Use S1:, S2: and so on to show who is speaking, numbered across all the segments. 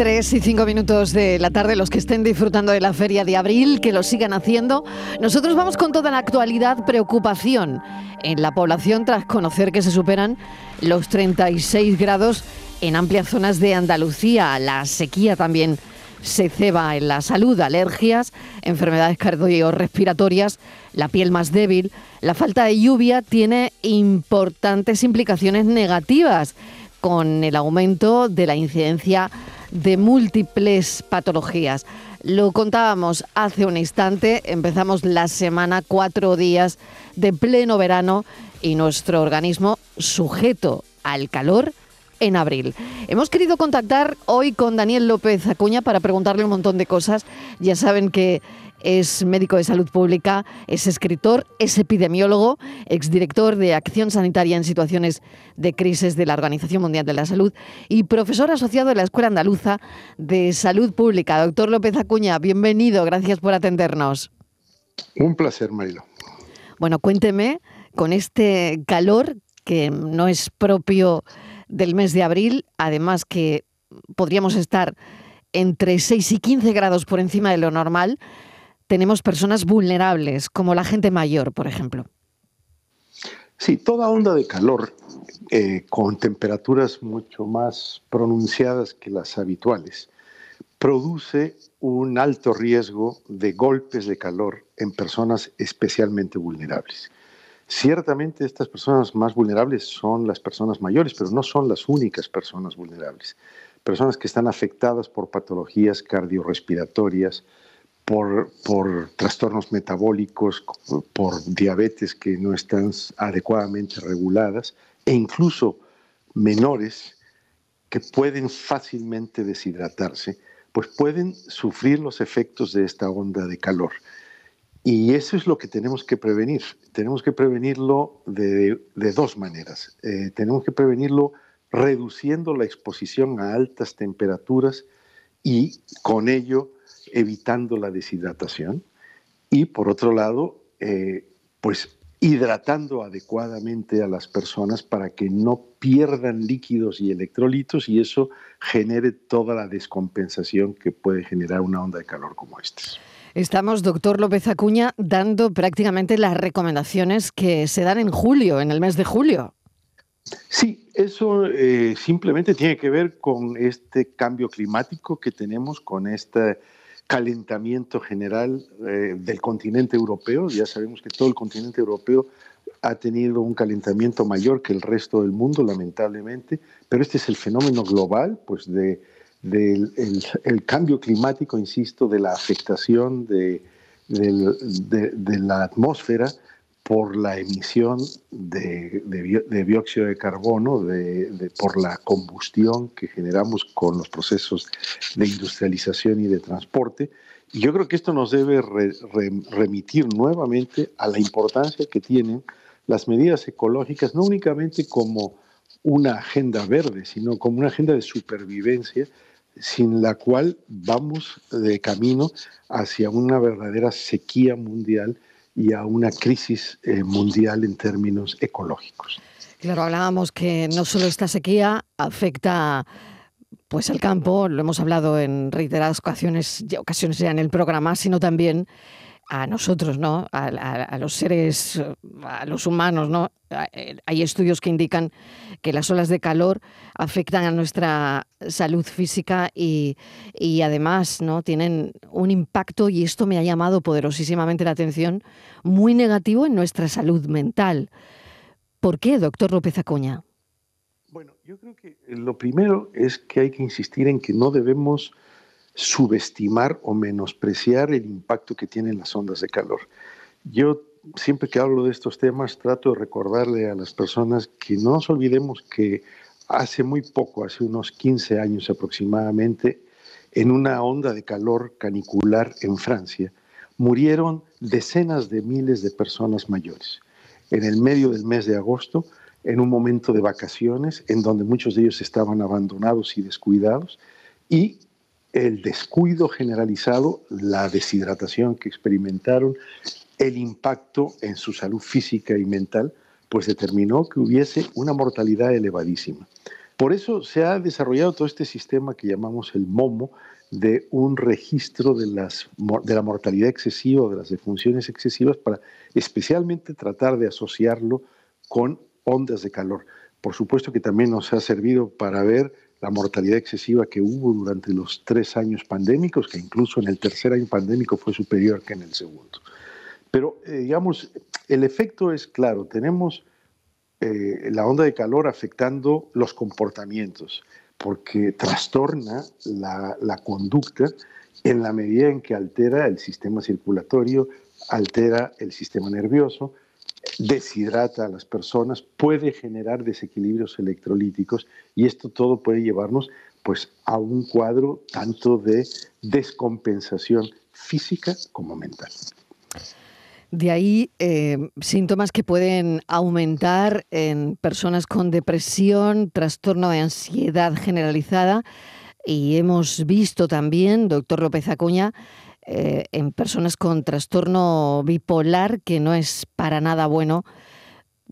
S1: 3 y 5 minutos de la tarde, los que estén disfrutando de la feria de abril, que lo sigan haciendo. Nosotros vamos con toda la actualidad, preocupación en la población tras conocer que se superan los 36 grados en amplias zonas de Andalucía. La sequía también se ceba en la salud, alergias, enfermedades cardiorrespiratorias, la piel más débil. La falta de lluvia tiene importantes implicaciones negativas con el aumento de la incidencia de múltiples patologías. Lo contábamos hace un instante, empezamos la semana cuatro días de pleno verano y nuestro organismo sujeto al calor en abril. Hemos querido contactar hoy con Daniel López Acuña para preguntarle un montón de cosas. Ya saben que es médico de salud pública, es escritor, es epidemiólogo, exdirector de Acción Sanitaria en Situaciones de Crisis de la Organización Mundial de la Salud y profesor asociado de la Escuela Andaluza de Salud Pública. Doctor López Acuña, bienvenido, gracias por atendernos.
S2: Un placer, Marilo.
S1: Bueno, cuénteme, con este calor que no es propio del mes de abril, además que podríamos estar entre 6 y 15 grados por encima de lo normal, tenemos personas vulnerables, como la gente mayor, por ejemplo.
S2: Sí, toda onda de calor eh, con temperaturas mucho más pronunciadas que las habituales produce un alto riesgo de golpes de calor en personas especialmente vulnerables. Ciertamente estas personas más vulnerables son las personas mayores, pero no son las únicas personas vulnerables. Personas que están afectadas por patologías cardiorrespiratorias, por, trastornos metabólicos, por diabetes que no están adecuadamente reguladas e incluso menores que pueden fácilmente deshidratarse, pues pueden sufrir los efectos de esta onda de calor. Y eso es lo que tenemos que prevenir. Tenemos que prevenirlo de, dos maneras. Eh, tenemos que prevenirlo reduciendo la exposición a altas temperaturas y con ello evitando la deshidratación y por otro lado, eh, pues hidratando adecuadamente a las personas para que no pierdan líquidos y electrolitos y eso genere toda la descompensación que puede generar una onda de calor como esta.
S1: Estamos, doctor López Acuña, dando prácticamente las recomendaciones que se dan en julio, en el mes de julio.
S2: Sí, eso eh, simplemente tiene que ver con este cambio climático que tenemos, con esta calentamiento general eh, del continente europeo. Ya sabemos que todo el continente europeo ha tenido un calentamiento mayor que el resto del mundo, lamentablemente, pero este es el fenómeno global, pues de, del el, cambio climático, insisto, de la afectación de, de la atmósfera por la emisión de, dióxido de carbono, por la combustión que generamos con los procesos de industrialización y de transporte. Y yo creo que esto nos debe remitir nuevamente a la importancia que tienen las medidas ecológicas, no únicamente como una agenda verde, sino como una agenda de supervivencia sin la cual vamos de camino hacia una verdadera sequía mundial y a una crisis eh, mundial en términos ecológicos.
S1: Claro, hablábamos que no solo esta sequía afecta pues al campo, lo hemos hablado en reiteradas ocasiones, ocasiones ya en el programa, sino también a nosotros, ¿no? A, los seres, a los humanos, ¿no? Eh, hay estudios que indican que las olas de calor afectan a nuestra salud física y, y, además, ¿no? Tienen un impacto, y esto me ha llamado poderosísimamente la atención, muy negativo en nuestra salud mental. ¿Por qué, doctor López Acuña?
S2: Bueno, yo creo que lo primero es que hay que insistir en que no debemos subestimar o menospreciar el impacto que tienen las ondas de calor. Yo siempre que hablo de estos temas trato de recordarle a las personas que no nos olvidemos que hace muy poco, hace unos 15 años aproximadamente, en una onda de calor canicular en Francia, murieron decenas de miles de personas mayores. En el medio del mes de agosto, en un momento de vacaciones, en donde muchos de ellos estaban abandonados y descuidados, y el descuido generalizado, la deshidratación que experimentaron, el impacto en su salud física y mental, pues determinó que hubiese una mortalidad elevadísima. Por eso se ha desarrollado todo este sistema que llamamos el MOMO, de un registro de, la mortalidad excesiva o de las defunciones excesivas para especialmente tratar de asociarlo con ondas de calor. Por supuesto que también nos ha servido para ver la mortalidad excesiva que hubo durante los tres años pandémicos, que incluso en el tercer año pandémico fue superior que en el segundo. Pero, eh, digamos, el efecto es claro, tenemos eh, la onda de calor afectando los comportamientos, porque trastorna la, la conducta en la medida en que altera el sistema circulatorio, altera el sistema nervioso, deshidrata a las personas, puede generar desequilibrios electrolíticos y esto todo puede llevarnos pues a un cuadro tanto de descompensación física como mental.
S1: De ahí eh, síntomas que pueden aumentar en personas con depresión, trastorno de ansiedad generalizada y hemos visto también, doctor López Acuña, eh, en personas con trastorno bipolar, que no es para nada bueno,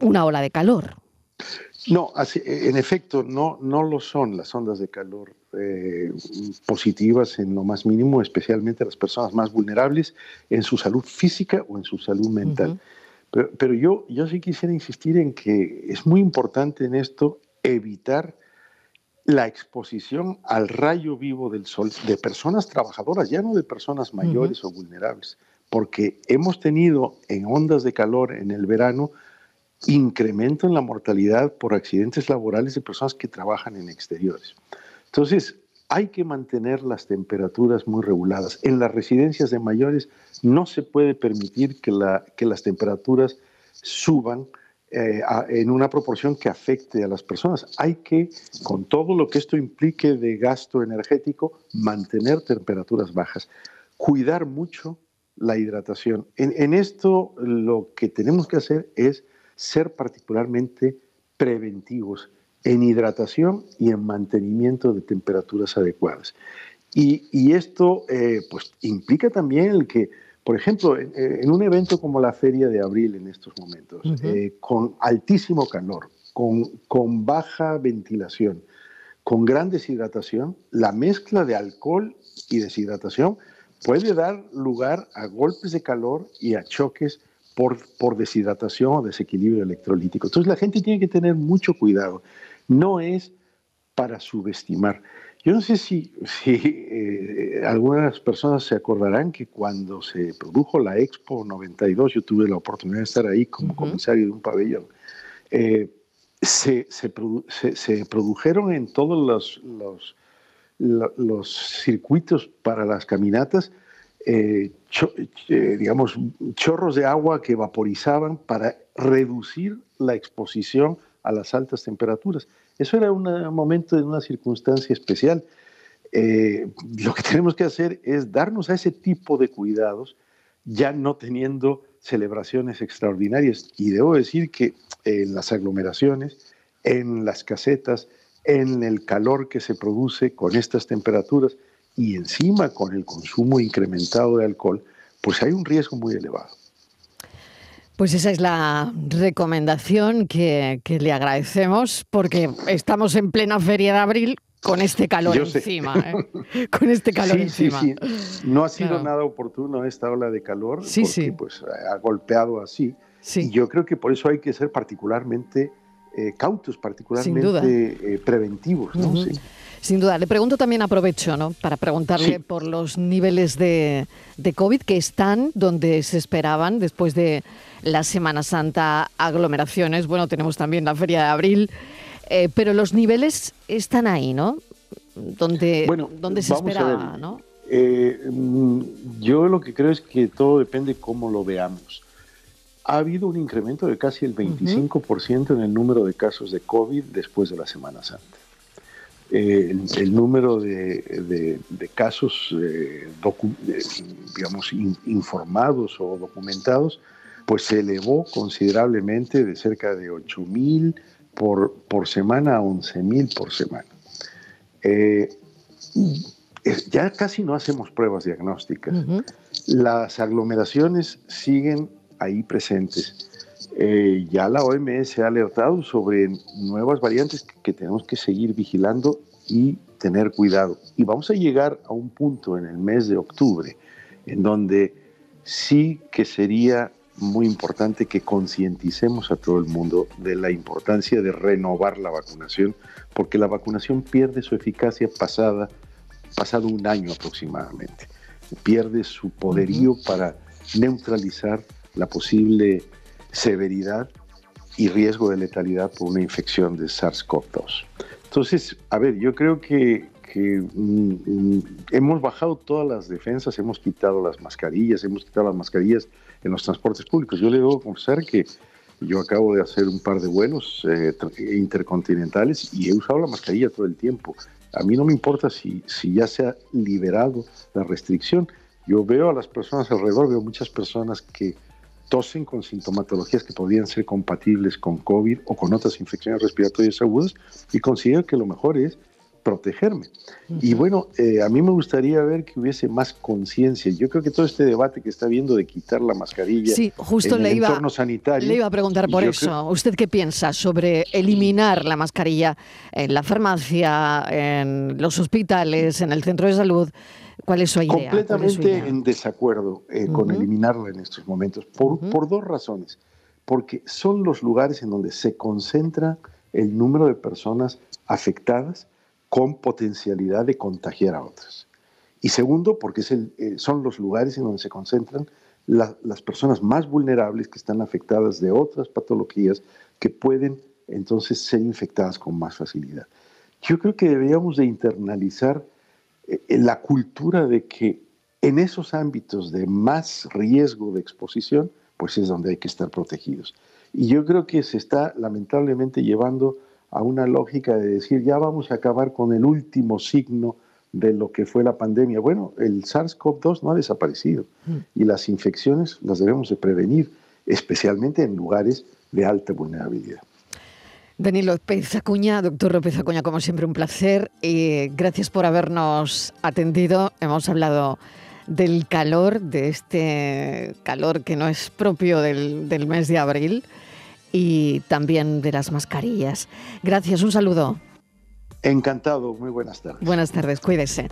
S1: una ola de calor.
S2: No, en efecto, no, no lo son las ondas de calor eh, positivas en lo más mínimo, especialmente las personas más vulnerables en su salud física o en su salud mental. Pero, pero, yo, yo sí quisiera insistir en que es muy importante en esto evitar la exposición al rayo vivo del sol de personas trabajadoras, ya no de personas mayores o vulnerables, porque hemos tenido en ondas de calor en el verano incremento en la mortalidad por accidentes laborales de personas que trabajan en exteriores. Entonces, hay que mantener las temperaturas muy reguladas. En las residencias de mayores no se puede permitir que, la, que las temperaturas suban eh, en una proporción que afecte a las personas. Hay que, con todo lo que esto implique de gasto energético, mantener temperaturas bajas, cuidar mucho la hidratación. En, esto lo que tenemos que hacer es ser particularmente preventivos en hidratación y en mantenimiento de temperaturas adecuadas. Y, esto eh, pues, implica también el que por ejemplo, en, un evento como la Feria de Abril en estos momentos, eh, con altísimo calor, con, con baja ventilación, con gran deshidratación, la mezcla de alcohol y deshidratación puede dar lugar a golpes de calor y a choques por, por, deshidratación o desequilibrio electrolítico. Entonces la gente tiene que tener mucho cuidado. No es para subestimar. Yo no sé si, eh, algunas personas se acordarán que cuando se produjo la Expo 92, yo tuve la oportunidad de estar ahí como comisario de un pabellón, eh, se, produjeron en todos los, los, circuitos para las caminatas, eh, digamos, chorros de agua que vaporizaban para reducir la exposición a las altas temperaturas. Eso era un momento de una circunstancia especial. Eh, lo que tenemos que hacer es darnos a ese tipo de cuidados, ya no teniendo celebraciones extraordinarias. Y debo decir que en las aglomeraciones, en las casetas, en el calor que se produce con estas temperaturas y encima con el consumo incrementado de alcohol, pues hay un riesgo muy elevado.
S1: Pues esa es la recomendación que, le agradecemos porque estamos en plena feria de abril con este calor encima. ¿eh? Con este calor encima. Sí,
S2: sí. No ha sido nada oportuno esta ola de calor sí, porque sí. pues, ha golpeado así. Y yo creo que por eso hay que ser particularmente eh, cautos, particularmente eh, preventivos. ¿no?
S1: Sin duda. Le pregunto también, aprovecho, ¿no? Para preguntarle por los niveles de, de COVID que están donde se esperaban después de la Semana Santa, aglomeraciones. Bueno, tenemos también la Feria de Abril. Eh, pero los niveles están ahí, ¿no? Donde, donde se esperaba, ¿no?
S2: Eh, mm, yo lo que creo es que todo depende cómo lo veamos. Ha habido un incremento de casi el 25% en el número de casos de COVID después de la Semana Santa. Eh, el, número de, casos, eh, digamos, informados o documentados, pues se elevó considerablemente de cerca de 8.000 por, por semana a 11.000 por semana. Eh, ya casi no hacemos pruebas diagnósticas. Las aglomeraciones siguen ahí presentes. Eh, ya la OMS ha alertado sobre nuevas variantes que tenemos que seguir vigilando y tener cuidado. Y vamos a llegar a un punto en el mes de octubre en donde sí que sería muy importante que concienticemos a todo el mundo de la importancia de renovar la vacunación, porque la vacunación pierde su eficacia pasada, pasado un año aproximadamente. Pierde su poderío para neutralizar la posible severidad y riesgo de letalidad por una infección de SARS-CoV-2. Entonces, a ver, yo creo que, mm, mm, hemos bajado todas las defensas, hemos quitado las mascarillas, hemos quitado las mascarillas en los transportes públicos. Yo le debo confesar que yo acabo de hacer un par de vuelos eh, intercontinentales y he usado la mascarilla todo el tiempo. A mí no me importa si, si ya se ha liberado la restricción. Yo veo a las personas alrededor, veo muchas personas que tosen con sintomatologías que podrían ser compatibles con COVID o con otras infecciones respiratorias agudas y considero que lo mejor es protegerme. Y bueno, eh, a mí me gustaría ver que hubiese más conciencia. Yo creo que todo este debate que está viendo de quitar la mascarilla
S1: sí, justo en le el iba, entorno sanitario. Le iba a preguntar por eso. ¿Usted qué piensa sobre eliminar la mascarilla en la farmacia, en los hospitales, en el centro de salud? ¿Cuál es su idea?
S2: Completamente en desacuerdo eh, con eliminarlo en estos momentos, por, por dos razones. Porque son los lugares en donde se concentra el número de personas afectadas con potencialidad de contagiar a otras. Y segundo, porque es el, eh, son los lugares en donde se concentran las personas más vulnerables que están afectadas de otras patologías que pueden entonces ser infectadas con más facilidad. Yo creo que deberíamos de internalizar la cultura de que en esos ámbitos de más riesgo de exposición, pues es donde hay que estar protegidos. Y yo creo que se está lamentablemente llevando a una lógica de decir, ya vamos a acabar con el último signo de lo que fue la pandemia. Bueno, el SARS-CoV-2 no ha desaparecido mm. y las infecciones las debemos de prevenir, especialmente en lugares de alta vulnerabilidad.
S1: Dani López Acuña, doctor López Acuña, como siempre un placer. y gracias por habernos atendido. Hemos hablado del calor, de este calor que no es propio del, del mes de abril y también de las mascarillas. Gracias, un saludo.
S2: Encantado, muy buenas tardes.
S1: Buenas tardes, cuídese.